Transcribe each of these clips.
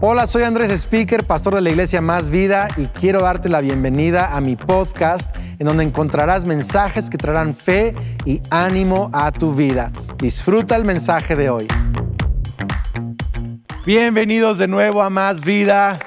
Hola, soy Andrés Speaker, pastor de la iglesia Más Vida y quiero darte la bienvenida a mi podcast en donde encontrarás mensajes que traerán fe y ánimo a tu vida. Disfruta el mensaje de hoy. Bienvenidos de nuevo a Más Vida.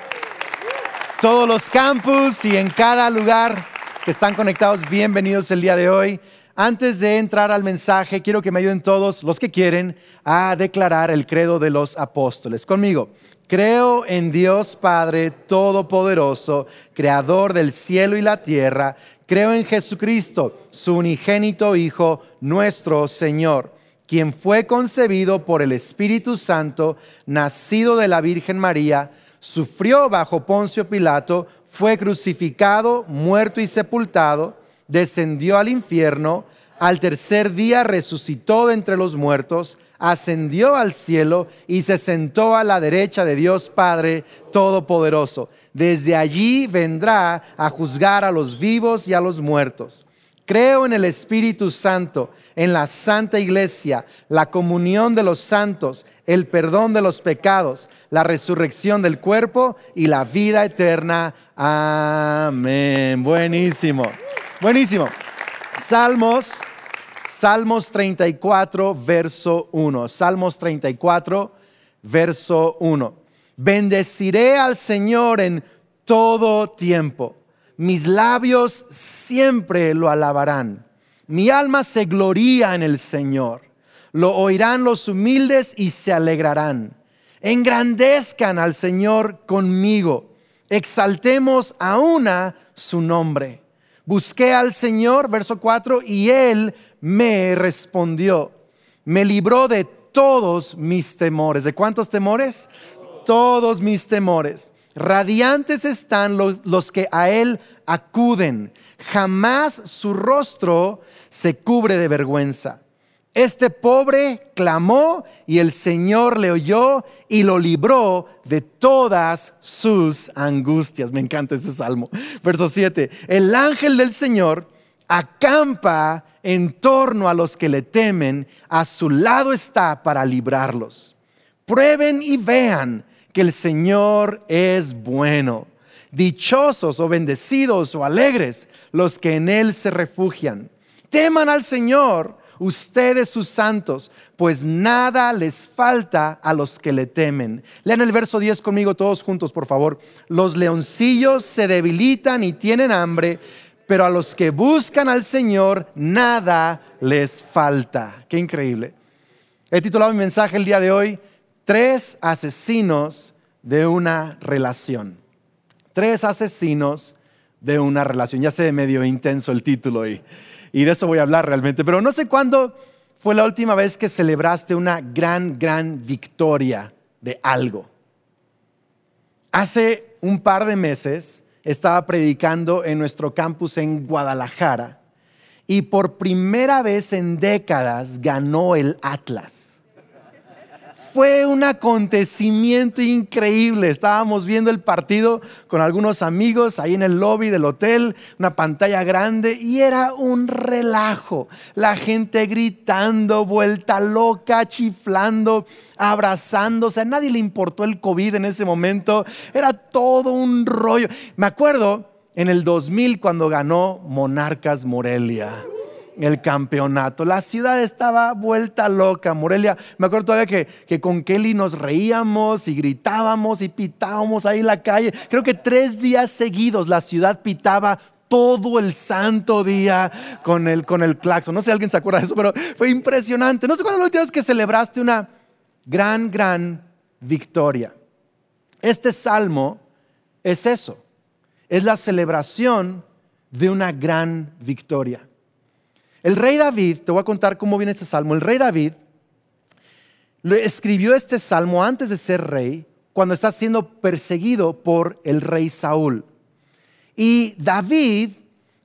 Todos los campus y en cada lugar que están conectados, bienvenidos el día de hoy. Antes de entrar al mensaje, quiero que me ayuden todos los que quieren a declarar el credo de los apóstoles. Conmigo, creo en Dios Padre Todopoderoso, Creador del cielo y la tierra. Creo en Jesucristo, su unigénito Hijo, nuestro Señor, quien fue concebido por el Espíritu Santo, nacido de la Virgen María, sufrió bajo Poncio Pilato, fue crucificado, muerto y sepultado descendió al infierno, al tercer día resucitó de entre los muertos, ascendió al cielo y se sentó a la derecha de Dios Padre Todopoderoso. Desde allí vendrá a juzgar a los vivos y a los muertos. Creo en el Espíritu Santo, en la Santa Iglesia, la comunión de los santos, el perdón de los pecados, la resurrección del cuerpo y la vida eterna. Amén. Buenísimo. Buenísimo. Salmos, Salmos 34, verso 1. Salmos 34, verso 1. Bendeciré al Señor en todo tiempo. Mis labios siempre lo alabarán. Mi alma se gloría en el Señor. Lo oirán los humildes y se alegrarán. Engrandezcan al Señor conmigo. Exaltemos a una su nombre. Busqué al Señor, verso 4, y Él me respondió. Me libró de todos mis temores. ¿De cuántos temores? Todos mis temores. Radiantes están los, los, que a Él acuden. Jamás su rostro se cubre de vergüenza. Este pobre clamó y el Señor le oyó y lo libró de todas sus angustias. Me encanta ese salmo. Verso 7. El ángel del Señor acampa en torno a los que le temen, a su lado está para librarlos. Prueben y vean que el Señor es bueno. Dichosos o bendecidos o alegres los que en Él se refugian. Teman al Señor ustedes sus santos, pues nada les falta a los que le temen. Lean el verso 10 conmigo todos juntos, por favor. Los leoncillos se debilitan y tienen hambre, pero a los que buscan al Señor nada les falta. Qué increíble. He titulado mi mensaje el día de hoy, Tres asesinos de una relación. Tres asesinos de una relación. Ya se medio intenso el título ahí y de eso voy a hablar realmente. Pero no sé cuándo fue la última vez que celebraste una gran, gran victoria de algo. Hace un par de meses estaba predicando en nuestro campus en Guadalajara y por primera vez en décadas ganó el Atlas fue un acontecimiento increíble. Estábamos viendo el partido con algunos amigos ahí en el lobby del hotel, una pantalla grande y era un relajo. La gente gritando, vuelta loca, chiflando, abrazándose. A nadie le importó el COVID en ese momento. Era todo un rollo. Me acuerdo en el 2000 cuando ganó Monarcas Morelia el campeonato. La ciudad estaba vuelta loca, Morelia. Me acuerdo todavía que, que, con Kelly nos reíamos y gritábamos y pitábamos ahí en la calle. Creo que tres días seguidos la ciudad pitaba todo el santo día con el, con el claxon. No sé si alguien se acuerda de eso, pero fue impresionante. No sé cuándo la última que celebraste una gran, gran victoria. Este salmo es eso. Es la celebración de una gran victoria. El rey David, te voy a contar cómo viene este salmo. El rey David escribió este salmo antes de ser rey, cuando está siendo perseguido por el rey Saúl. Y David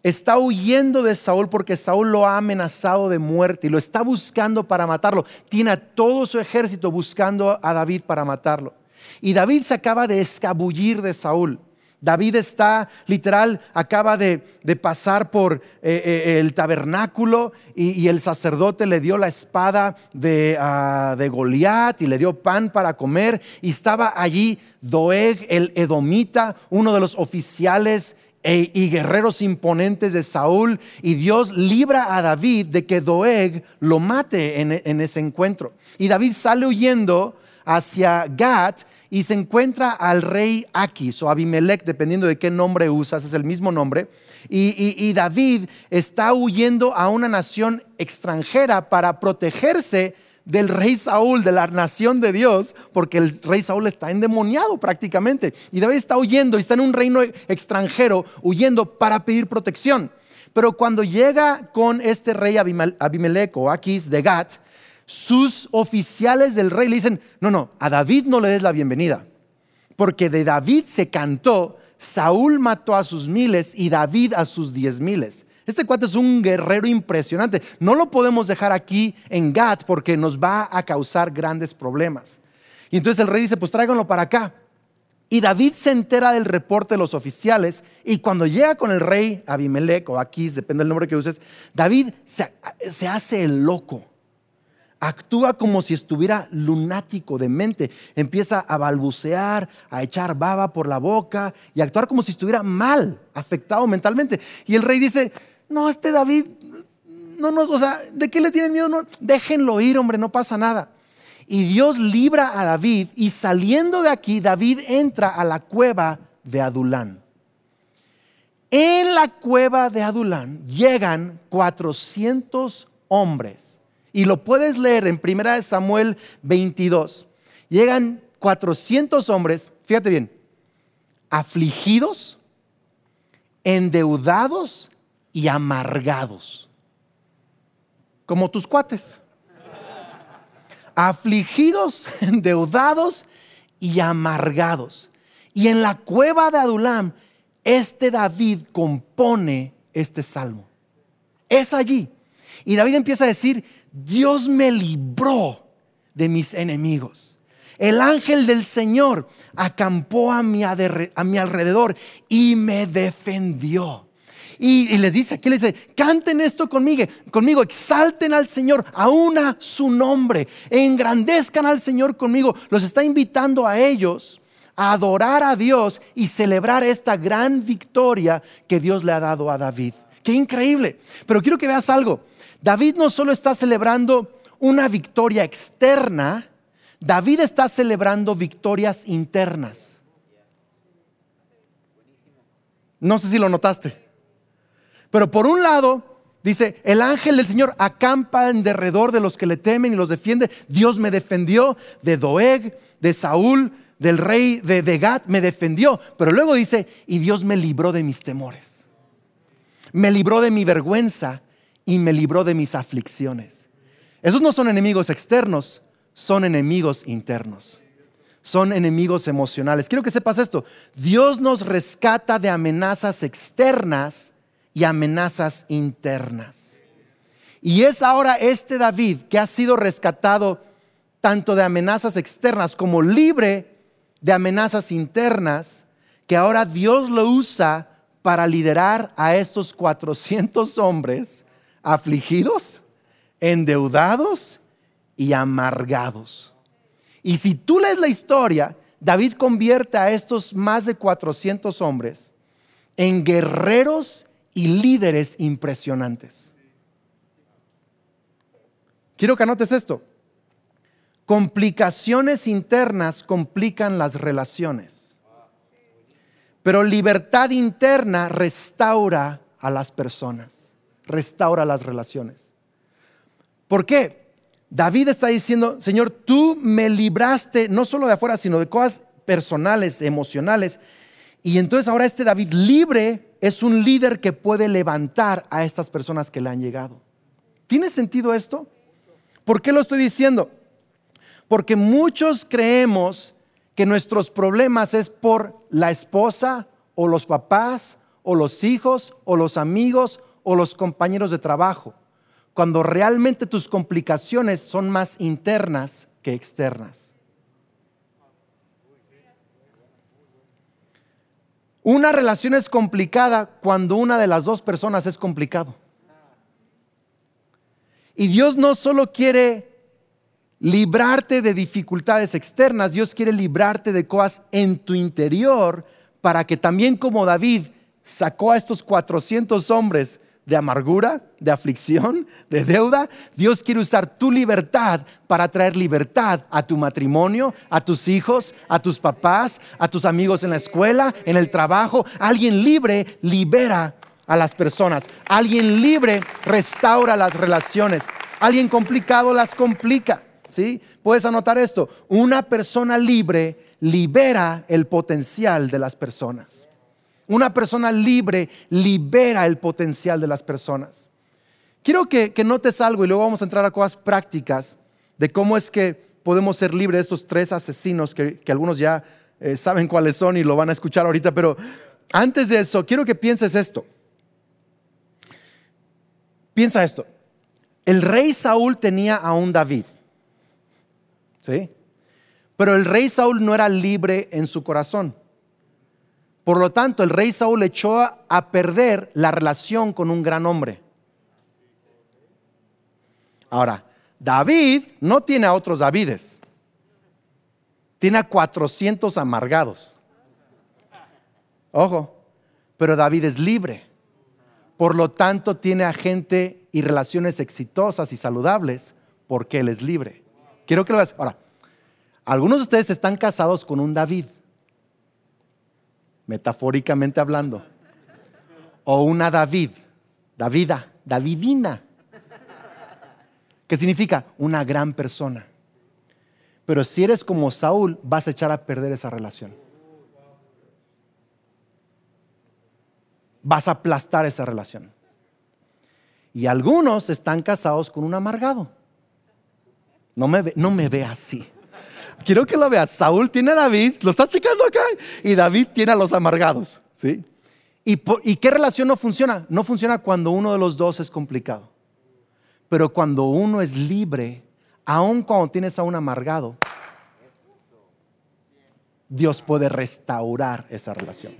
está huyendo de Saúl porque Saúl lo ha amenazado de muerte y lo está buscando para matarlo. Tiene a todo su ejército buscando a David para matarlo. Y David se acaba de escabullir de Saúl. David está literal, acaba de, pasar por eh, eh, el tabernáculo y, el sacerdote le dio la espada de, uh, de Goliat y le dio pan para comer. Y estaba allí Doeg, el edomita, uno de los oficiales e, y guerreros imponentes de Saúl. Y Dios libra a David de que Doeg lo mate en, en ese encuentro. Y David sale huyendo hacia Gat y se encuentra al rey Aquis o Abimelech, dependiendo de qué nombre usas, es el mismo nombre. Y, David está huyendo a una nación extranjera para protegerse del rey Saúl, de la nación de Dios, porque el rey Saúl está endemoniado prácticamente. Y David está huyendo y está en un reino extranjero, huyendo para pedir protección. Pero cuando llega con este rey Abimelech o Aquis de Gat, sus oficiales del rey le dicen, no, no, a David no le des la bienvenida, porque de David se cantó, Saúl mató a sus miles y David a sus diez miles. Este cuate es un guerrero impresionante. No lo podemos dejar aquí en Gat porque nos va a causar grandes problemas. Y entonces el rey dice, pues tráiganlo para acá. Y David se entera del reporte de los oficiales y cuando llega con el rey Abimelech o Aquis, depende del nombre que uses, David se, se hace el loco actúa como si estuviera lunático de mente. Empieza a balbucear, a echar baba por la boca y a actuar como si estuviera mal, afectado mentalmente. Y el rey dice, no, este David, no nos, o sea, ¿de qué le tienen miedo? No, déjenlo ir, hombre, no pasa nada. Y Dios libra a David y saliendo de aquí, David entra a la cueva de Adulán. En la cueva de Adulán llegan 400 hombres y lo puedes leer en 1 Samuel 22. Llegan 400 hombres, fíjate bien, afligidos, endeudados y amargados. Como tus cuates. Afligidos, endeudados y amargados. Y en la cueva de Adulam, este David compone este salmo. Es allí. Y David empieza a decir, Dios me libró de mis enemigos. El ángel del Señor acampó a mi, alrededor y me defendió. Y, les dice, aquí les dice, canten esto conmigo, conmigo, exalten al Señor, aúna su nombre, engrandezcan al Señor conmigo. Los está invitando a ellos a adorar a Dios y celebrar esta gran victoria que Dios le ha dado a David. Qué increíble. Pero quiero que veas algo. David no solo está celebrando una victoria externa, David está celebrando victorias internas. No sé si lo notaste. Pero por un lado, dice, el ángel del Señor acampa en derredor de los que le temen y los defiende. Dios me defendió de Doeg, de Saúl, del rey de, de me defendió. Pero luego dice, y Dios me libró de mis temores. Me libró de mi vergüenza y me libró de mis aflicciones. Esos no son enemigos externos, son enemigos internos. Son enemigos emocionales. Quiero que sepas esto. Dios nos rescata de amenazas externas y amenazas internas. Y es ahora este David que ha sido rescatado tanto de amenazas externas como libre de amenazas internas, que ahora Dios lo usa para liderar a estos 400 hombres afligidos, endeudados y amargados. Y si tú lees la historia, David convierte a estos más de 400 hombres en guerreros y líderes impresionantes. Quiero que anotes esto. Complicaciones internas complican las relaciones, pero libertad interna restaura a las personas restaura las relaciones. ¿Por qué? David está diciendo, Señor, tú me libraste no solo de afuera, sino de cosas personales, emocionales. Y entonces ahora este David libre es un líder que puede levantar a estas personas que le han llegado. ¿Tiene sentido esto? ¿Por qué lo estoy diciendo? Porque muchos creemos que nuestros problemas es por la esposa o los papás o los hijos o los amigos o los compañeros de trabajo, cuando realmente tus complicaciones son más internas que externas. Una relación es complicada cuando una de las dos personas es complicado. Y Dios no solo quiere librarte de dificultades externas, Dios quiere librarte de cosas en tu interior para que también como David sacó a estos 400 hombres de amargura, de aflicción, de deuda, Dios quiere usar tu libertad para traer libertad a tu matrimonio, a tus hijos, a tus papás, a tus amigos en la escuela, en el trabajo. Alguien libre libera a las personas. Alguien libre restaura las relaciones. Alguien complicado las complica. ¿Sí? Puedes anotar esto. Una persona libre libera el potencial de las personas. Una persona libre libera el potencial de las personas. Quiero que, notes algo y luego vamos a entrar a cosas prácticas de cómo es que podemos ser libres de estos tres asesinos que, algunos ya eh, saben cuáles son y lo van a escuchar ahorita, pero antes de eso, quiero que pienses esto. Piensa esto. El rey Saúl tenía a un David. ¿Sí? Pero el rey Saúl no era libre en su corazón. Por lo tanto, el rey Saúl echó a perder la relación con un gran hombre. Ahora, David no tiene a otros Davides. Tiene a 400 amargados. Ojo, pero David es libre. Por lo tanto, tiene a gente y relaciones exitosas y saludables porque él es libre. Quiero que lo veas. Ahora, algunos de ustedes están casados con un David, metafóricamente hablando, o una David, Davida, Davidina, que significa una gran persona. Pero si eres como Saúl, vas a echar a perder esa relación. vas a aplastar esa relación. Y algunos están casados con un amargado. No me ve, no me ve así. Quiero que lo veas. Saúl tiene a David, lo estás checando acá, y David tiene a los amargados. ¿sí? ¿Y, ¿Y qué relación no funciona? No funciona cuando uno de los dos es complicado. Pero cuando uno es libre, aun cuando tienes a un amargado, Dios puede restaurar esa relación.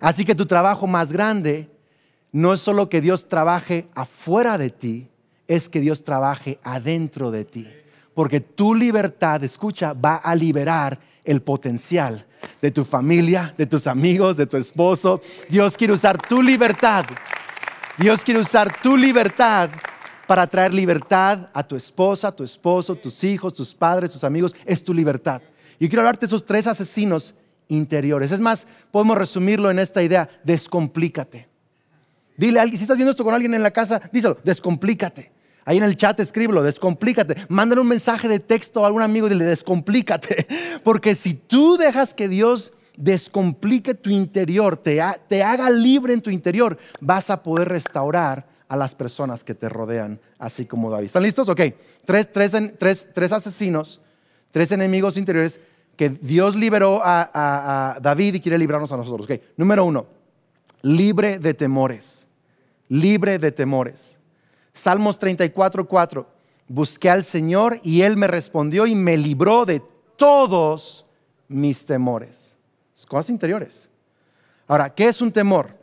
Así que tu trabajo más grande no es solo que Dios trabaje afuera de ti, es que Dios trabaje adentro de ti. Porque tu libertad, escucha, va a liberar el potencial de tu familia, de tus amigos, de tu esposo. Dios quiere usar tu libertad. Dios quiere usar tu libertad para traer libertad a tu esposa, tu esposo, tus hijos, tus padres, tus amigos. Es tu libertad. Yo quiero hablarte de esos tres asesinos interiores. Es más, podemos resumirlo en esta idea, descomplícate. Dile a alguien, si estás viendo esto con alguien en la casa, díselo, descomplícate. Ahí en el chat escríbelo, descomplícate. Mándale un mensaje de texto a algún amigo y dile, descomplícate. Porque si tú dejas que Dios descomplique tu interior, te, te haga libre en tu interior, vas a poder restaurar a las personas que te rodean, así como David. ¿Están listos? Ok, tres, tres, tres asesinos, tres enemigos interiores que Dios liberó a, David y quiere librarnos a nosotros. Número uno, libre de temores. Libre de temores. Salmos 34, 4. Busqué al Señor y Él me respondió y me libró de todos mis temores. Cosas interiores. Ahora, ¿qué es un temor?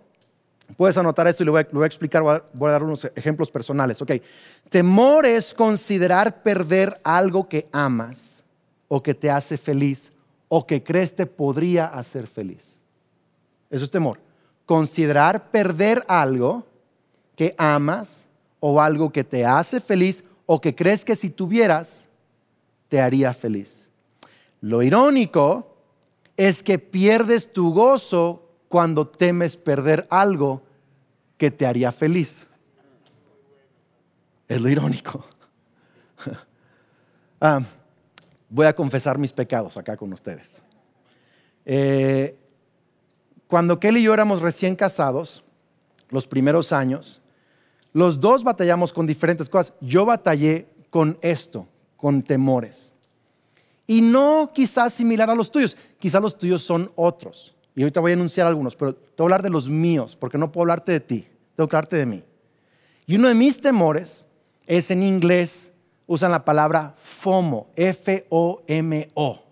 Puedes anotar esto y lo voy a, explicar, voy a, voy a, dar unos ejemplos personales. Ok, temor es considerar perder algo que amas o que te hace feliz o que crees te podría hacer feliz. Eso es temor. Considerar perder algo que amas o algo que te hace feliz o que crees que si tuvieras te haría feliz. Lo irónico es que pierdes tu gozo cuando temes perder algo que te haría feliz. Es lo irónico. ah, voy a confesar mis pecados acá con ustedes. Eh, cuando Kelly y yo éramos recién casados, los primeros años, los dos batallamos con diferentes cosas. Yo batallé con esto, con temores. Y no quizás similar a los tuyos, quizás los tuyos son otros. Y ahorita voy a enunciar algunos, pero te voy a hablar de los míos, porque no puedo hablarte de ti, tengo que hablarte de mí. Y uno de mis temores es en inglés usan la palabra FOMO, F-O-M-O,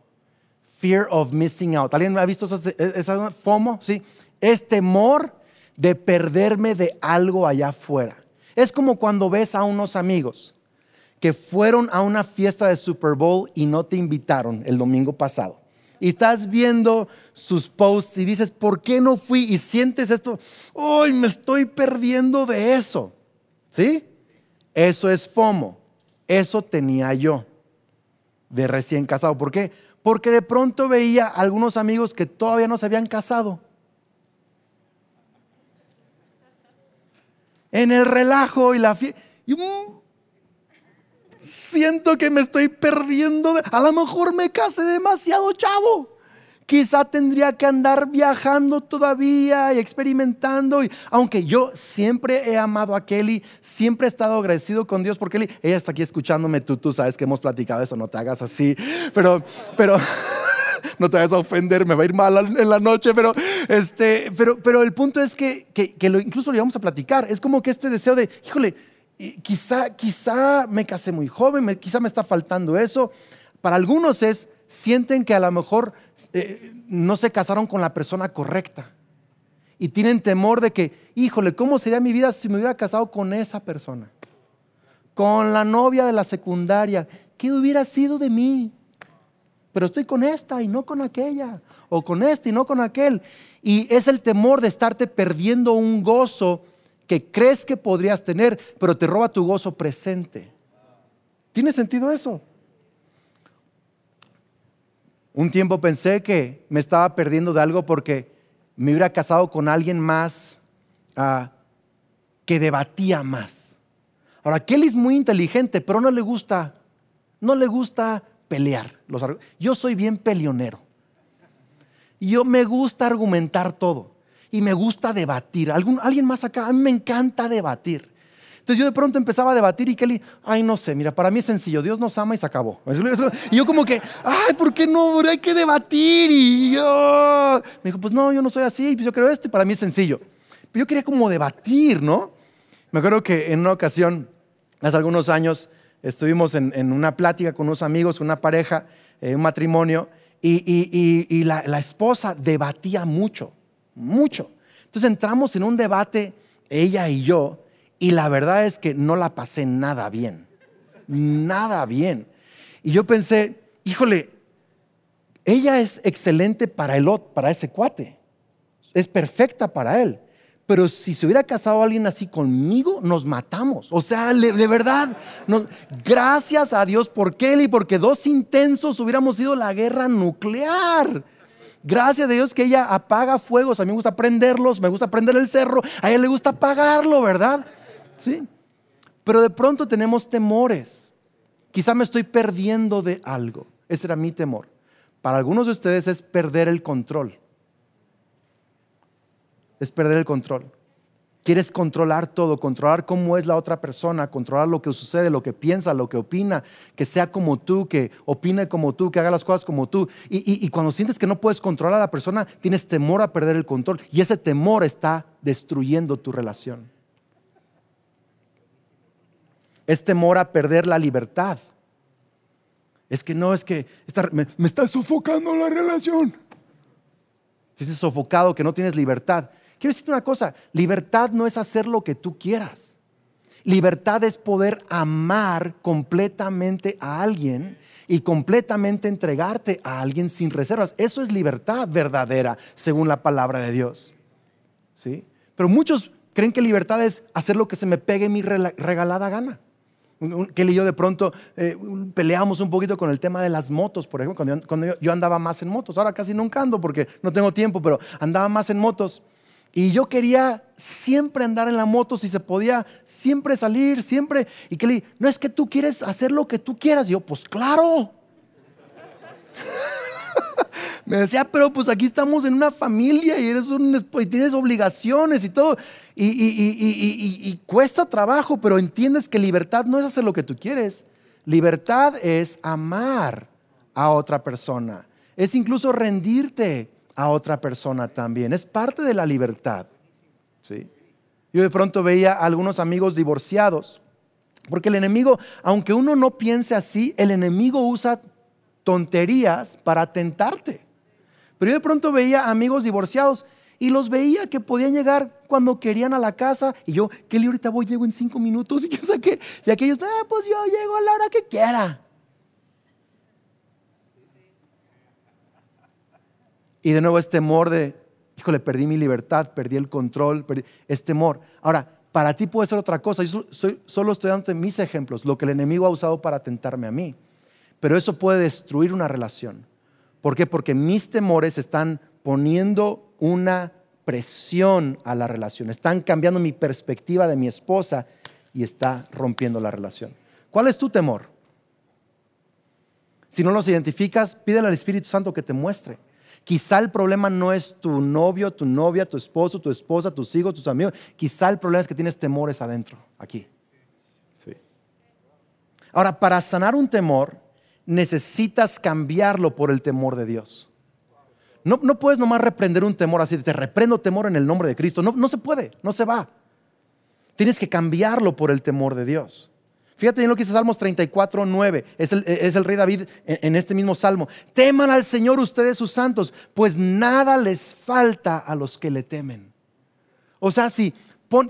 fear of missing out. ¿Alguien ha visto esa, FOMO? Sí. Es temor de perderme de algo allá afuera. Es como cuando ves a unos amigos que fueron a una fiesta de Super Bowl y no te invitaron el domingo pasado. Y estás viendo sus posts y dices, ¿por qué no fui? Y sientes esto, ¡ay, me estoy perdiendo de eso! ¿Sí? Eso es FOMO. Eso tenía yo de recién casado. ¿Por qué? Porque de pronto veía algunos amigos que todavía no se habían casado. En el relajo y la fiesta. siento que me estoy perdiendo. a lo mejor me casé demasiado chavo. Quizá tendría que andar viajando todavía y experimentando. Y, aunque yo siempre he amado a Kelly, siempre he estado agradecido con Dios por Kelly. Ella está aquí escuchándome, tú, tú sabes que hemos platicado eso, no te hagas así. Pero, pero, no te vayas a ofender, me va a ir mal en la noche, pero, este, pero, pero el punto es que, que, lo, incluso lo íbamos a platicar. Es como que este deseo de, híjole, quizá, quizá me casé muy joven, quizá me está faltando eso. Para algunos es, sienten que a lo mejor eh, no se casaron con la persona correcta. Y tienen temor de que, híjole, ¿cómo sería mi vida si me hubiera casado con esa persona? Con la novia de la secundaria. ¿Qué hubiera sido de mí? Pero estoy con esta y no con aquella. O con este y no con aquel. Y es el temor de estarte perdiendo un gozo que crees que podrías tener, pero te roba tu gozo presente. ¿Tiene sentido eso? Un tiempo pensé que me estaba perdiendo de algo porque me hubiera casado con alguien más ah, que debatía más. Ahora, Kelly es muy inteligente, pero no le gusta, no le gusta pelear. yo soy bien peleonero. Y yo me gusta argumentar todo. Y me gusta debatir. alguien más acá, a mí me encanta debatir. Entonces yo de pronto empezaba a debatir y Kelly, ay, no sé, mira, para mí es sencillo, Dios nos ama y se acabó. Y yo como que, ay, ¿por qué no? Hay que debatir. Y yo, me dijo, pues no, yo no soy así, pues yo creo esto y para mí es sencillo. Pero yo quería como debatir, ¿no? Me acuerdo que en una ocasión, hace algunos años, estuvimos en, una plática con unos amigos, una pareja, eh, un matrimonio, y, la, la esposa debatía mucho, mucho. Entonces entramos en un debate, ella y yo, y la verdad es que no la pasé nada bien. Nada bien. Y yo pensé, híjole, ella es excelente para el para ese cuate. Es perfecta para él. Pero si se hubiera casado alguien así conmigo, nos matamos. O sea, de verdad, gracias a Dios por Kelly, porque dos intensos hubiéramos sido la guerra nuclear. Gracias a Dios que ella apaga fuegos. A mí me gusta prenderlos, me gusta prender el cerro, a ella le gusta apagarlo, ¿verdad? ¿sí? Pero de pronto tenemos temores. Quizá me estoy perdiendo de algo. Ese era mi temor. Para algunos de ustedes es perder el control. Es perder el control. Quieres controlar todo, controlar cómo es la otra persona, controlar lo que sucede, lo que piensa, lo que opina, que sea como tú, que opine como tú, que haga las cosas como tú. Y, cuando sientes que no puedes controlar a la persona, tienes temor a perder el control. Y ese temor está destruyendo tu relación es temor a perder la libertad. Es que no, es que me, está sofocando la relación. Si es sofocado, que no tienes libertad. Quiero decirte una cosa, libertad no es hacer lo que tú quieras. Libertad es poder amar completamente a alguien y completamente entregarte a alguien sin reservas. Eso es libertad verdadera, según la palabra de Dios. ¿Sí? Pero muchos creen que libertad es hacer lo que se me pegue mi regalada gana. Kelly y yo de pronto eh, peleamos un poquito con el tema de las motos, por ejemplo, cuando, yo, andaba más en motos. Ahora casi nunca ando porque no tengo tiempo, pero andaba más en motos. Y yo quería siempre andar en la moto, si se podía, siempre salir, siempre. Y Kelly, no es que tú quieres hacer lo que tú quieras. Y yo, pues claro. me decía, pero pues aquí estamos en una familia y eres un y tienes obligaciones y todo. Y, y, cuesta trabajo, pero entiendes que libertad no es hacer lo que tú quieres. Libertad es amar a otra persona. Es incluso rendirte a otra persona también. Es parte de la libertad. ¿sí? Yo de pronto veía a algunos amigos divorciados. Porque el enemigo, aunque uno no piense así, el enemigo usa tonterías para tentarte. Pero yo de pronto veía amigos divorciados y los veía que podían llegar cuando querían a la casa y yo, ¿qué ahorita voy? Llego en cinco minutos y qué saqué. Y aquellos, ah, pues yo llego a la hora que quiera. Y de nuevo es temor de, híjole, perdí mi libertad, perdí el control, es temor. Ahora, para ti puede ser otra cosa. Yo solo estoy dando mis ejemplos, lo que el enemigo ha usado para tentarme a mí. Pero eso puede destruir una relación. ¿Por qué? Porque mis temores están poniendo una presión a la relación, están cambiando mi perspectiva de mi esposa y está rompiendo la relación. ¿Cuál es tu temor? Si no los identificas, pídele al Espíritu Santo que te muestre. Quizá el problema no es tu novio, tu novia, tu esposo, tu esposa, tus hijos, tus amigos. Quizá el problema es que tienes temores adentro, aquí. Ahora, para sanar un temor, necesitas cambiarlo por el temor de Dios. No, no puedes nomás reprender un temor así, te reprendo temor en el nombre de Cristo. No, no se puede, no se va. Tienes que cambiarlo por el temor de Dios. Fíjate bien lo que dice Salmos 34, 9. Es el, es el rey David en, este mismo salmo. Teman al Señor ustedes sus santos, pues nada les falta a los que le temen. O sea, si,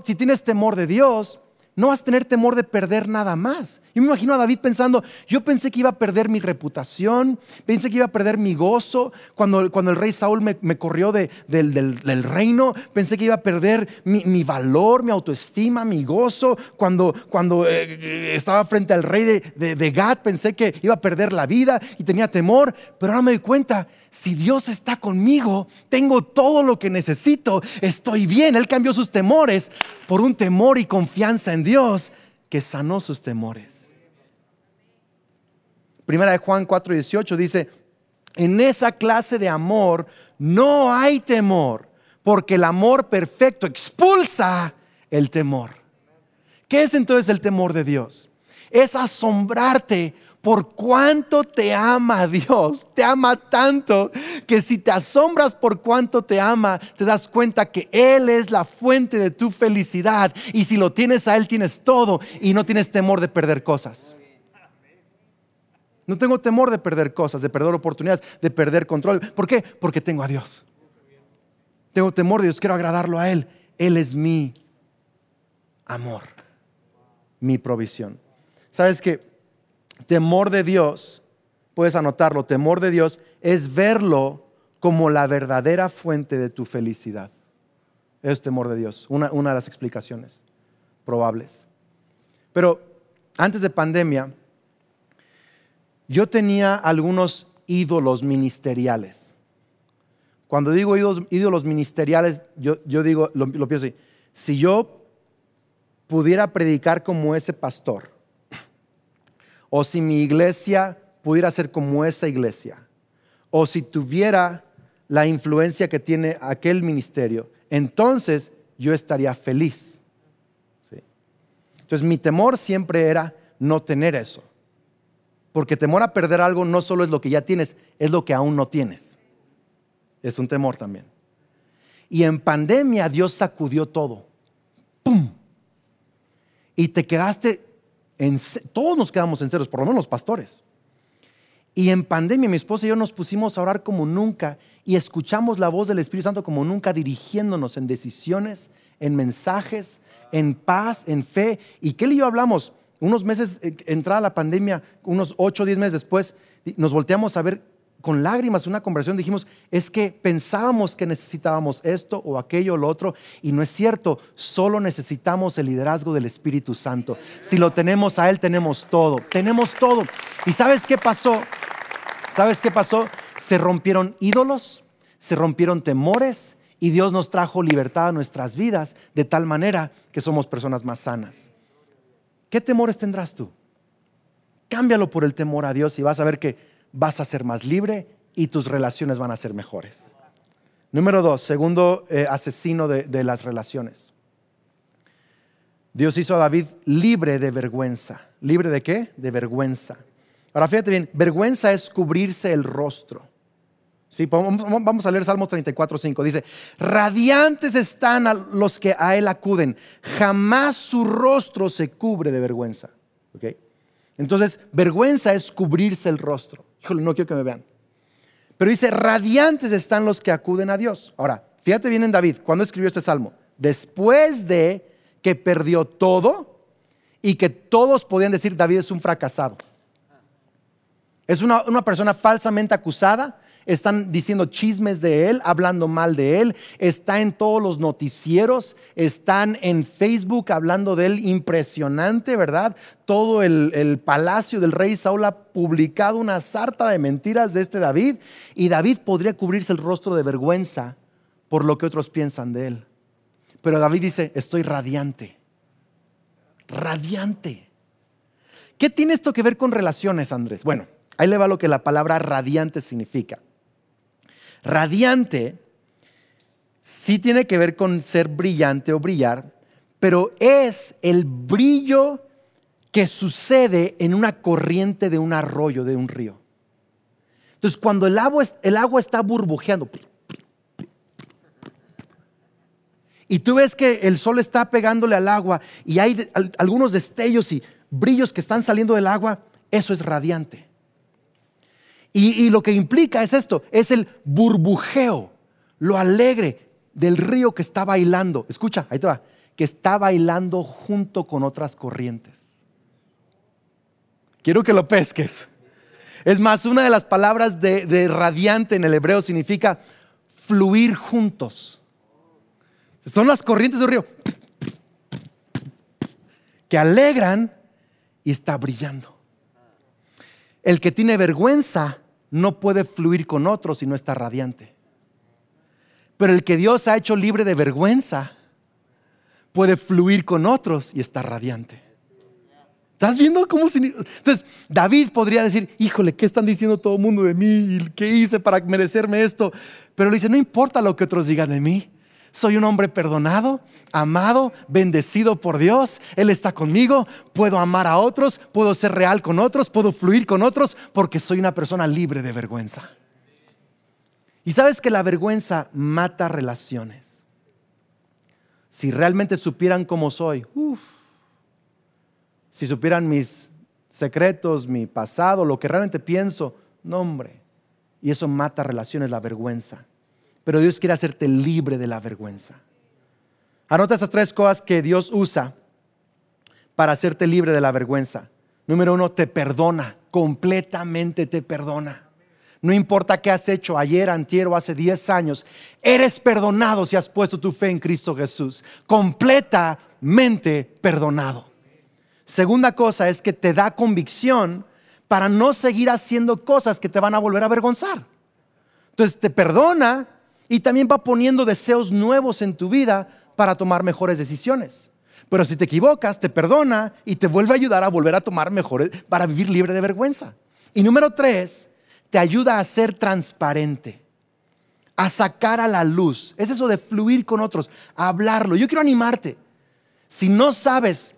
si tienes temor de Dios, no vas a tener temor de perder nada más. Yo me imagino a David pensando, yo pensé que iba a perder mi reputación, pensé que iba a perder mi gozo. Cuando, cuando el rey Saúl me, corrió del, reino, pensé que iba a perder mi, valor, mi autoestima, mi gozo. Cuando, cuando eh, estaba frente al rey de, de, Gad, pensé que iba a perder la vida y tenía temor. Pero ahora me doy cuenta, si Dios está conmigo, tengo todo lo que necesito, estoy bien. Él cambió sus temores por un temor y confianza en Dios que sanó sus temores. Primera de Juan 4:18 dice, en esa clase de amor no hay temor, porque el amor perfecto expulsa el temor. ¿Qué es entonces el temor de Dios? Es asombrarte por cuánto te ama Dios. Te ama tanto que si te asombras por cuánto te ama, te das cuenta que Él es la fuente de tu felicidad. Y si lo tienes a Él, tienes todo y no tienes temor de perder cosas. No tengo temor de perder cosas, de perder oportunidades, de perder control. ¿Por qué? Porque tengo a Dios. Tengo temor de Dios, quiero agradarlo a Él. Él es mi amor, mi provisión. ¿Sabes qué? temor de Dios, puedes anotarlo, temor de Dios es verlo como la verdadera fuente de tu felicidad. Es temor de Dios, una, una de las explicaciones probables. Pero antes de pandemia, yo tenía algunos ídolos ministeriales. Cuando digo ídolos, ministeriales, yo, digo, lo, pienso así, si yo pudiera predicar como ese pastor, o si mi iglesia pudiera ser como esa iglesia, o si tuviera la influencia que tiene aquel ministerio, entonces yo estaría feliz. Entonces mi temor siempre era no tener eso. Porque temor a perder algo no solo es lo que ya tienes, es lo que aún no tienes. Es un temor también. Y en pandemia Dios sacudió todo. ¡Pum! Y te quedaste todos nos quedamos en ceros, por lo menos los pastores. Y en pandemia mi esposa y yo nos pusimos a orar como nunca y escuchamos la voz del Espíritu Santo como nunca dirigiéndonos en decisiones, en mensajes, en paz, en fe. ¿Y qué le yo hablamos? Unos meses, eh, entrada la pandemia, unos 8 o 10 meses después, nos volteamos a ver con lágrimas una conversación, dijimos, es que pensábamos que necesitábamos esto o aquello o lo otro, y no es cierto, solo necesitamos el liderazgo del Espíritu Santo. Si lo tenemos a Él, tenemos todo, tenemos todo. ¿Y sabes qué pasó? ¿Sabes qué pasó? Se rompieron ídolos, se rompieron temores, y Dios nos trajo libertad a nuestras vidas de tal manera que somos personas más sanas. ¿Qué temores tendrás tú? Cámbialo por el temor a Dios y vas a ver que vas a ser más libre y tus relaciones van a ser mejores. Número dos, segundo eh, asesino de, de las relaciones. Dios hizo a David libre de vergüenza. ¿Libre de qué? De vergüenza. Ahora fíjate bien, vergüenza es cubrirse el rostro. Sí, vamos a leer Salmos 34, 5. Dice, radiantes están los que a él acuden, jamás su rostro se cubre de vergüenza. ¿Okay? Entonces, vergüenza es cubrirse el rostro. Híjole, no quiero que me vean. Pero dice, radiantes están los que acuden a Dios. Ahora, fíjate bien en David, cuando escribió este salmo. Después de que perdió todo y que todos podían decir, David es un fracasado. Es una, una persona falsamente acusada, están diciendo chismes de él, hablando mal de él, está en todos los noticieros, están en Facebook hablando de él, impresionante, ¿verdad? Todo el, el, palacio del rey Saúl ha publicado una sarta de mentiras de este David y David podría cubrirse el rostro de vergüenza por lo que otros piensan de él. Pero David dice, estoy radiante, radiante. ¿Qué tiene esto que ver con relaciones, Andrés? Bueno, ahí le va lo que la palabra radiante significa. Radiante sí tiene que ver con ser brillante o brillar, pero es el brillo que sucede en una corriente de un arroyo, de un río. Entonces, cuando el agua, el agua está burbujeando, y tú ves que el sol está pegándole al agua y hay algunos destellos y brillos que están saliendo del agua, eso es radiante. Y, lo que implica es esto, es el burbujeo, lo alegre del río que está bailando. Escucha, ahí te va, que está bailando junto con otras corrientes. Quiero que lo pesques. Es más, una de las palabras de, de radiante en el hebreo significa fluir juntos. Son las corrientes del río que alegran y está brillando. El que tiene vergüenza no puede fluir con otros si no está radiante. Pero el que Dios ha hecho libre de vergüenza puede fluir con otros y está radiante. ¿Estás viendo cómo Entonces, David podría decir, híjole, ¿qué están diciendo todo el mundo de mí? ¿Qué hice para merecerme esto? Pero le dice, no importa lo que otros digan de mí. Soy un hombre perdonado, amado, bendecido por Dios. Él está conmigo. Puedo amar a otros, puedo ser real con otros, puedo fluir con otros porque soy una persona libre de vergüenza. Y sabes que la vergüenza mata relaciones. Si realmente supieran cómo soy, si supieran mis secretos, mi pasado, lo que realmente pienso, no hombre. Y eso mata relaciones, la vergüenza. Pero Dios quiere hacerte libre de la vergüenza. Anota esas tres cosas que Dios usa para hacerte libre de la vergüenza. Número uno, te perdona, completamente te perdona. No importa qué has hecho ayer, antier o hace 10 años, eres perdonado si has puesto tu fe en Cristo Jesús. Completamente perdonado. Segunda cosa es que te da convicción para no seguir haciendo cosas que te van a volver a avergonzar. Entonces te perdona y también va poniendo deseos nuevos en tu vida para tomar mejores decisiones. Pero si te equivocas, te perdona y te vuelve a ayudar a volver a tomar mejores, para vivir libre de vergüenza. Y número tres, te ayuda a ser transparente, a sacar a la luz. Es eso de fluir con otros, a hablarlo. Yo quiero animarte. Si no sabes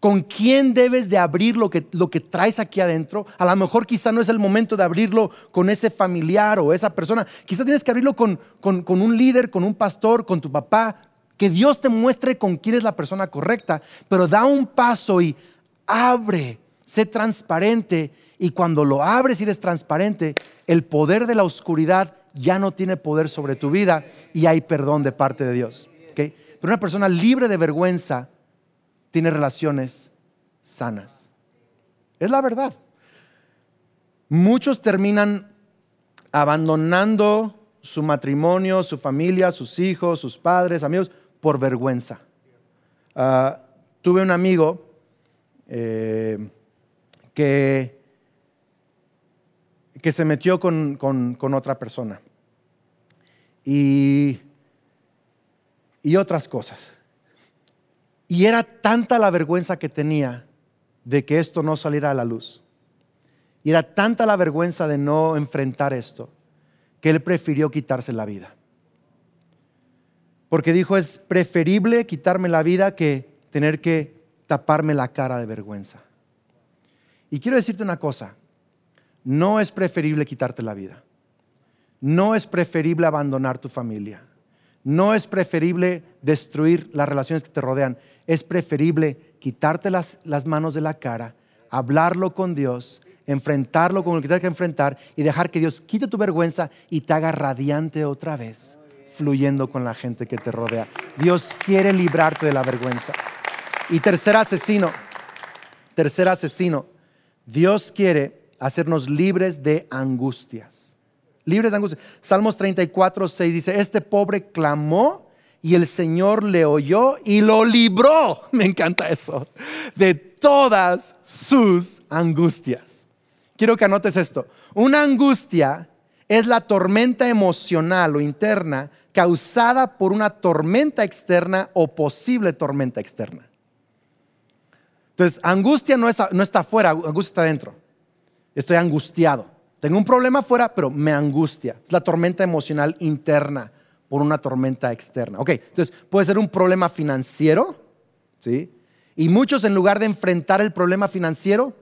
con quién debes de abrir lo que, lo que traes aquí adentro. A lo mejor quizá no es el momento de abrirlo con ese familiar o esa persona. Quizá tienes que abrirlo con, con, con un líder, con un pastor, con tu papá. Que Dios te muestre con quién es la persona correcta. Pero da un paso y abre, sé transparente. Y cuando lo abres y eres transparente, el poder de la oscuridad ya no tiene poder sobre tu vida y hay perdón de parte de Dios. Pero una persona libre de vergüenza tiene relaciones sanas. Es la verdad. Muchos terminan abandonando su matrimonio, su familia, sus hijos, sus padres, amigos, por vergüenza. Ah, tuve un amigo eh, que, que se metió con, con otra persona y, y otras cosas. Y era tanta la vergüenza que tenía de que esto no saliera a la luz. Y era tanta la vergüenza de no enfrentar esto, que él prefirió quitarse la vida. Porque dijo, es preferible quitarme la vida que tener que taparme la cara de vergüenza. Y quiero decirte una cosa, no es preferible quitarte la vida. No es preferible abandonar tu familia. No es preferible destruir las relaciones que te rodean. Es preferible quitarte las, manos de la cara, hablarlo con Dios enfrentarlo con lo que tengas que enfrentar y dejar que Dios quite tu vergüenza y te haga radiante otra vez, fluyendo con la gente que te rodea. Dios quiere librarte de la vergüenza. Y tercer asesino, tercer asesino, Dios quiere hacernos libres de angustias. Libres de angustias. Salmos 34, 6 dice, este pobre clamó y el Señor le oyó y lo libró. Me encanta eso. De todas sus angustias. Quiero que anotes esto. Una angustia es la tormenta emocional o interna causada por una tormenta externa o posible tormenta externa. Entonces, angustia no, está afuera, angustia está dentro. Estoy angustiado. Tengo un problema afuera, pero me angustia. Es la tormenta emocional interna por una tormenta externa. Ok, entonces puede ser un problema financiero, ¿sí? Y muchos en lugar de enfrentar el problema financiero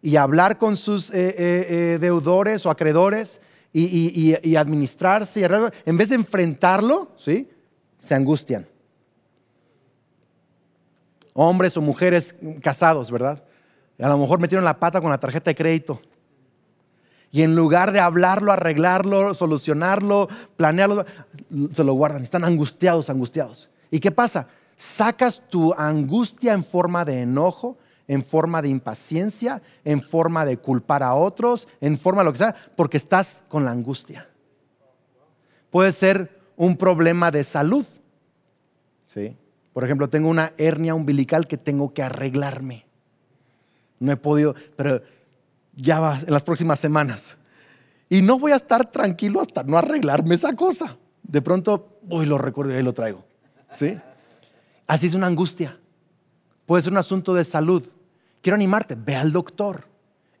y hablar con sus eh, eh, eh, deudores o acreedores y, administrarse, y en vez de enfrentarlo, ¿sí? Se angustian hombres o mujeres casados, ¿verdad? A lo mejor metieron la pata con la tarjeta de crédito. Y en lugar de hablarlo, arreglarlo, solucionarlo, planearlo, se lo guardan. Están angustiados, angustiados. ¿Y qué pasa? Sacas tu angustia en forma de enojo, en forma de impaciencia, en forma de culpar a otros, en forma de lo que sea, porque estás con la angustia. Puede ser un problema de salud. ¿sí? Por ejemplo, tengo una hernia umbilical que tengo que arreglarme. No he podido, pero ya va en las próximas semanas. Y no voy a estar tranquilo hasta no arreglarme esa cosa. De pronto, uy, lo recuerdo y ahí lo traigo. ¿Sí? Así es una angustia. Puede ser un asunto de salud. Quiero animarte, ve al doctor,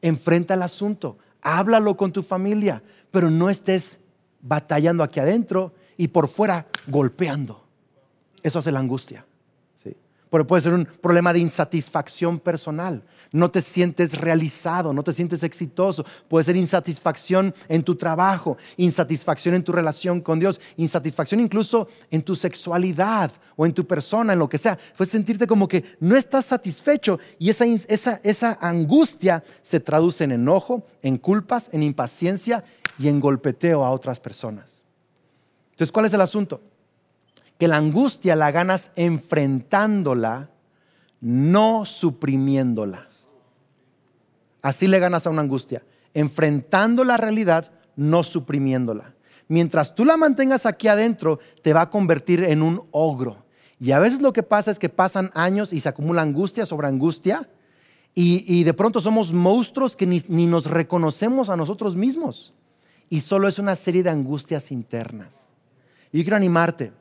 enfrenta el asunto, háblalo con tu familia, pero no estés batallando aquí adentro y por fuera golpeando. Eso hace la angustia. Pero puede ser un problema de insatisfacción personal. No te sientes realizado, no te sientes exitoso. Puede ser insatisfacción en tu trabajo, insatisfacción en tu relación con Dios, insatisfacción incluso en tu sexualidad o en tu persona, en lo que sea. Puedes sentirte como que no estás satisfecho y esa, esa, esa angustia se traduce en enojo, en culpas, en impaciencia y en golpeteo a otras personas. Entonces, ¿cuál es el asunto? Que la angustia la ganas enfrentándola, no suprimiéndola. Así le ganas a una angustia, enfrentando la realidad, no suprimiéndola. Mientras tú la mantengas aquí adentro, te va a convertir en un ogro. Y a veces lo que pasa es que pasan años y se acumula angustia sobre angustia y, de pronto somos monstruos que ni, ni nos reconocemos a nosotros mismos. Y solo es una serie de angustias internas. Y yo quiero animarte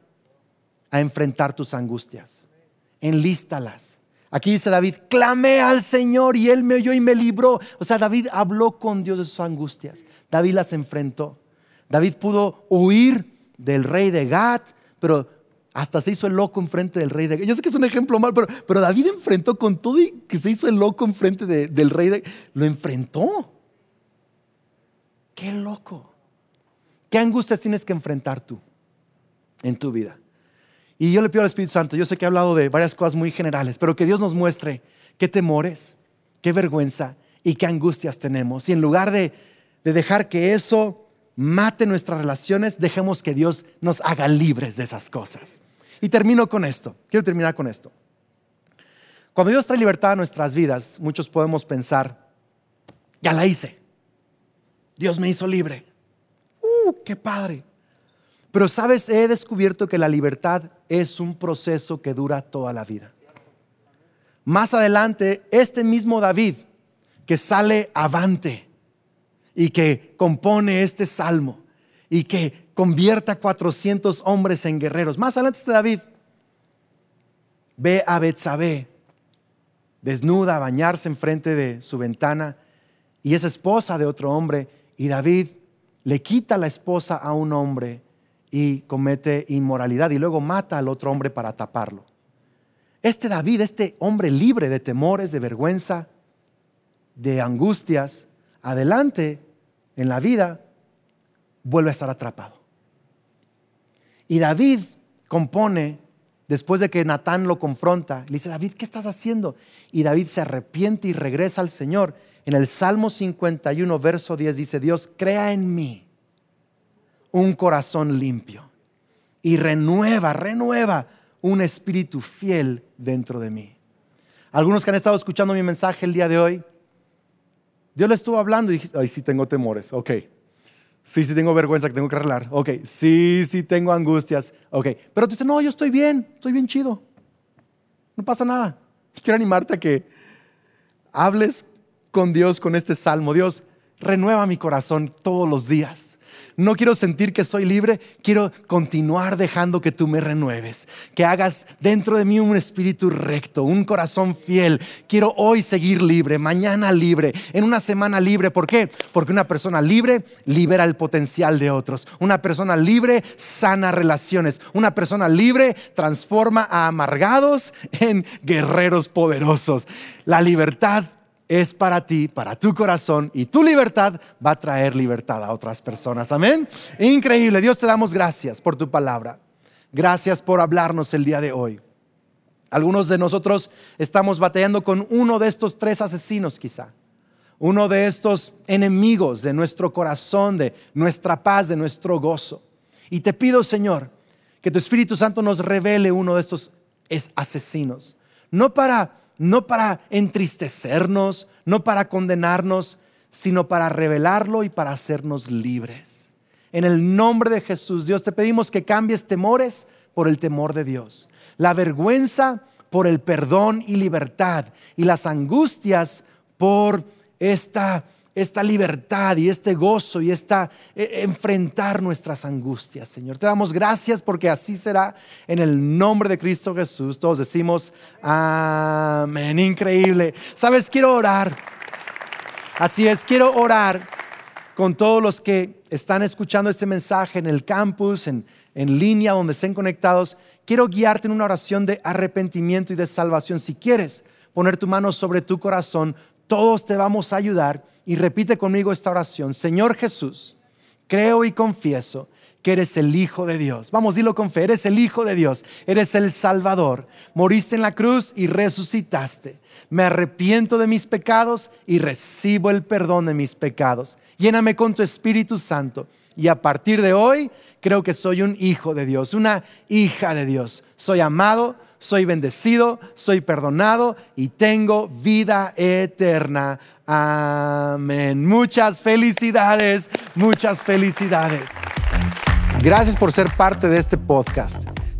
a enfrentar tus angustias. Enlístalas. Aquí dice David, clamé al Señor y Él me oyó y me libró. O sea, David habló con Dios de sus angustias. David las enfrentó. David pudo huir del rey de Gat, pero hasta se hizo el loco enfrente del rey de Gat. Yo sé que es un ejemplo mal, pero, pero David enfrentó con todo y que se hizo el loco enfrente del rey de Lo enfrentó. Qué loco. ¿Qué angustias tienes que enfrentar tú en tu vida? Y yo le pido al Espíritu Santo, yo sé que he hablado de varias cosas muy generales, pero que Dios nos muestre qué temores, qué vergüenza y qué angustias tenemos. Y en lugar de, dejar que eso mate nuestras relaciones, dejemos que Dios nos haga libres de esas cosas. Y termino con esto, quiero terminar con esto. Cuando Dios trae libertad a nuestras vidas, muchos podemos pensar, ya la hice, Dios me hizo libre. ¡Uh, qué padre! Pero sabes, he descubierto que la libertad es un proceso que dura toda la vida. Más adelante, este mismo David que sale avante y que compone este salmo y que convierta a 400 hombres en guerreros. Más adelante este David ve a Betsabé desnuda a bañarse enfrente de su ventana y es esposa de otro hombre y David le quita la esposa a un hombre y comete inmoralidad y luego mata al otro hombre para taparlo. Este David, este hombre libre de temores, de vergüenza, de angustias, adelante en la vida, vuelve a estar atrapado. Y David compone después de que Natán lo confronta, le dice, David, ¿qué estás haciendo? Y David se arrepiente y regresa al Señor. En el Salmo 51, verso 10 dice, Dios, crea en mí un corazón limpio y renueva, renueva un espíritu fiel dentro de mí. Algunos que han estado escuchando mi mensaje el día de hoy, Dios le estuvo hablando y dije, ay, sí tengo temores, ok. Sí, sí tengo vergüenza que tengo que arreglar, ok. Sí, sí tengo angustias, ok. Pero te dice, no, yo estoy bien, estoy bien chido. No pasa nada. Quiero animarte a que hables con Dios con este salmo. Dios, renueva mi corazón todos los días. No quiero sentir que soy libre, quiero continuar dejando que tú me renueves, que hagas dentro de mí un espíritu recto, un corazón fiel. Quiero hoy seguir libre, mañana libre, en una semana libre. ¿Por qué? Porque una persona libre libera el potencial de otros. Una persona libre sana relaciones. Una persona libre transforma a amargados en guerreros poderosos. La libertad es para ti, para tu corazón y tu libertad va a traer libertad a otras personas. Amén. Increíble. Dios te damos gracias por tu palabra. Gracias por hablarnos el día de hoy. Algunos de nosotros estamos batallando con uno de estos tres asesinos quizá. Uno de estos enemigos de nuestro corazón, de nuestra paz, de nuestro gozo. Y te pido, Señor, que tu Espíritu Santo nos revele uno de estos asesinos. No para no para entristecernos, no para condenarnos, sino para revelarlo y para hacernos libres. En el nombre de Jesús, Dios, te pedimos que cambies temores por el temor de Dios, la vergüenza por el perdón y libertad, y las angustias por esta esta libertad y este gozo y esta eh, enfrentar nuestras angustias, Señor. Te damos gracias porque así será en el nombre de Cristo Jesús. Todos decimos amén. Increíble. Sabes, quiero orar. Así es, quiero orar con todos los que están escuchando este mensaje en el campus, en, en línea, donde estén conectados. Quiero guiarte en una oración de arrepentimiento y de salvación. Si quieres poner tu mano sobre tu corazón, todos te vamos a ayudar y repite conmigo esta oración. Señor Jesús, creo y confieso que eres el Hijo de Dios. Vamos, dilo con fe, eres el Hijo de Dios, eres el Salvador. Moriste en la cruz y resucitaste. Me arrepiento de mis pecados y recibo el perdón de mis pecados. Lléname con tu Espíritu Santo y a partir de hoy creo que soy un hijo de Dios, una hija de Dios. Soy amado soy bendecido, soy perdonado y tengo vida eterna. Amén. Muchas felicidades, muchas felicidades. Gracias por ser parte de este podcast.